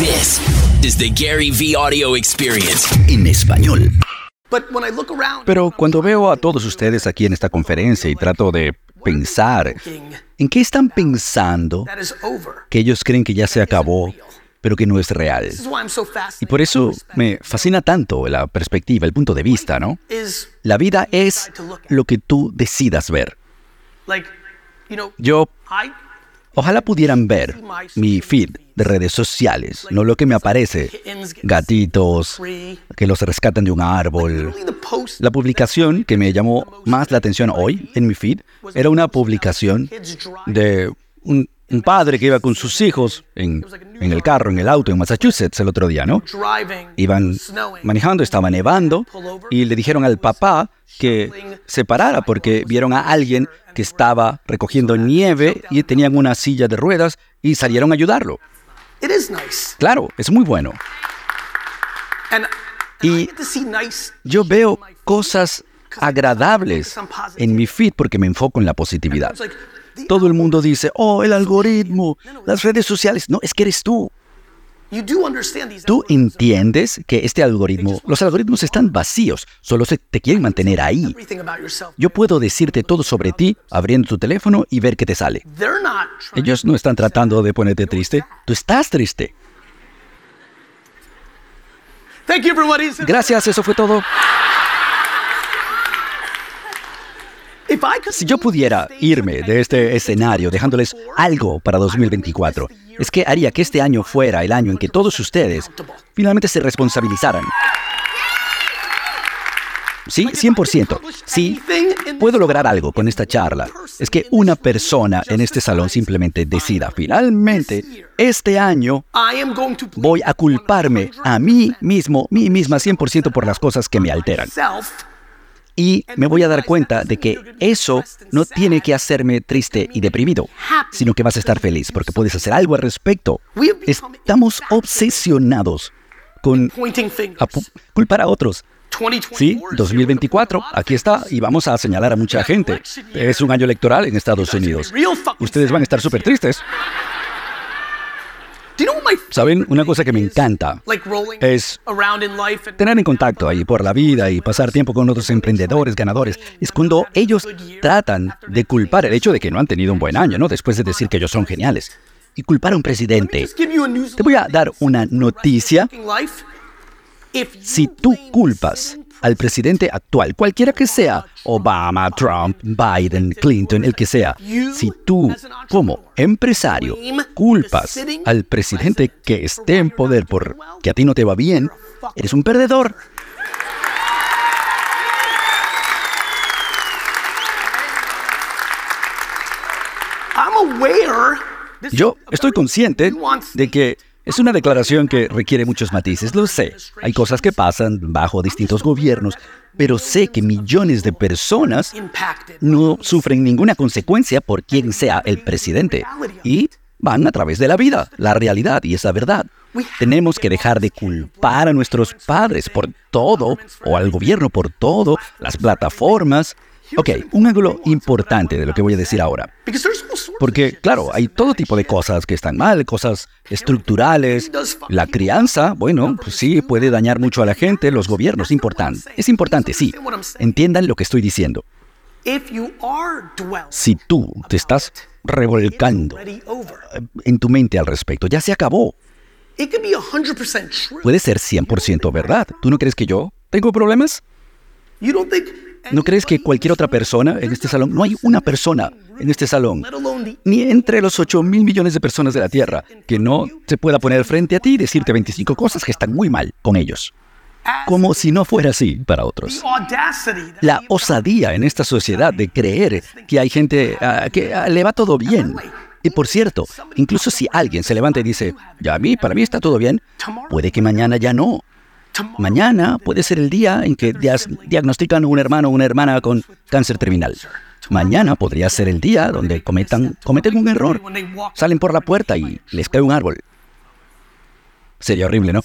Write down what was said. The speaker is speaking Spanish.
This is the Gary V Audio Experience en español. Pero cuando veo a todos ustedes aquí en esta conferencia y trato de pensar, ¿en qué están pensando que ellos creen que ya se acabó, pero que no es real? Y por eso me fascina tanto la perspectiva, el punto de vista, ¿no? La vida es lo que tú decidas ver. Yo Ojalá pudieran ver mi feed de redes sociales, no lo que me aparece, gatitos que los rescatan de un árbol. La publicación que me llamó más la atención hoy en mi feed era una publicación de un, padre que iba con sus hijos en, en, el carro, en el auto, en Massachusetts el otro día, ¿no? Iban manejando, estaba nevando y le dijeron al papá que se parara porque vieron a alguien que estaba recogiendo nieve y tenían una silla de ruedas y salieron a ayudarlo. Claro, es muy bueno. Y yo veo cosas agradables en mi feed porque me enfoco en la positividad. Todo el mundo dice, oh, el algoritmo, las redes sociales. No, es que eres tú. Tú entiendes que este algoritmo, los algoritmos están vacíos, solo se te quieren mantener ahí. Yo puedo decirte todo sobre ti abriendo tu teléfono y ver qué te sale. Ellos no están tratando de ponerte triste, tú estás triste. Gracias, eso fue todo. Si yo pudiera irme de este escenario dejándoles algo para 2024, es que haría que este año fuera el año en que todos ustedes finalmente se responsabilizaran. Sí, 100%. Sí, puedo lograr algo con esta charla. Es que una persona en este salón simplemente decida, finalmente, este año voy a culparme a mí mismo, mí misma 100% por las cosas que me alteran. Y me voy a dar cuenta de que eso no tiene que hacerme triste y deprimido, sino que vas a estar feliz porque puedes hacer algo al respecto. Estamos obsesionados con culpar a otros. Sí, 2024, aquí está, y vamos a señalar a mucha gente. Es un año electoral en Estados Unidos. Ustedes van a estar súper tristes. ¿Saben? Una cosa que me encanta es tener en contacto ahí por la vida y pasar tiempo con otros emprendedores, ganadores. Es cuando ellos tratan de culpar el hecho de que no han tenido un buen año, ¿no? Después de decir que ellos son geniales. Y culpar a un presidente. Te voy a dar una noticia. Si tú culpas al presidente actual, cualquiera que sea, Obama, Trump, Biden, Clinton, el que sea, si tú como empresario culpas al presidente que esté en poder por que a ti no te va bien, eres un perdedor. Yo estoy consciente de que es una declaración que requiere muchos matices, lo sé. Hay cosas que pasan bajo distintos gobiernos, pero sé que millones de personas no sufren ninguna consecuencia por quien sea el presidente y van a través de la vida, la realidad y esa verdad. Tenemos que dejar de culpar a nuestros padres por todo o al gobierno por todo, las plataformas, Ok, un ángulo importante de lo que voy a decir ahora. Porque, claro, hay todo tipo de cosas que están mal, cosas estructurales. La crianza, bueno, pues sí, puede dañar mucho a la gente, los gobiernos, importante. Es importante, sí. Entiendan lo que estoy diciendo. Si tú te estás revolcando en tu mente al respecto, ya se acabó. Puede ser 100% verdad. ¿Tú no crees que yo tengo problemas? ¿No crees que cualquier otra persona en este salón, no hay una persona en este salón, ni entre los 8 mil millones de personas de la Tierra, que no se pueda poner frente a ti y decirte 25 cosas que están muy mal con ellos? Como si no fuera así para otros. La osadía en esta sociedad de creer que hay gente ah, que ah, le va todo bien. Y por cierto, incluso si alguien se levanta y dice, ya a mí, para mí está todo bien, puede que mañana ya no. Mañana puede ser el día en que diagnostican a un hermano o una hermana con cáncer terminal. Mañana podría ser el día donde cometan, cometen un error. Salen por la puerta y les cae un árbol. Sería horrible, ¿no?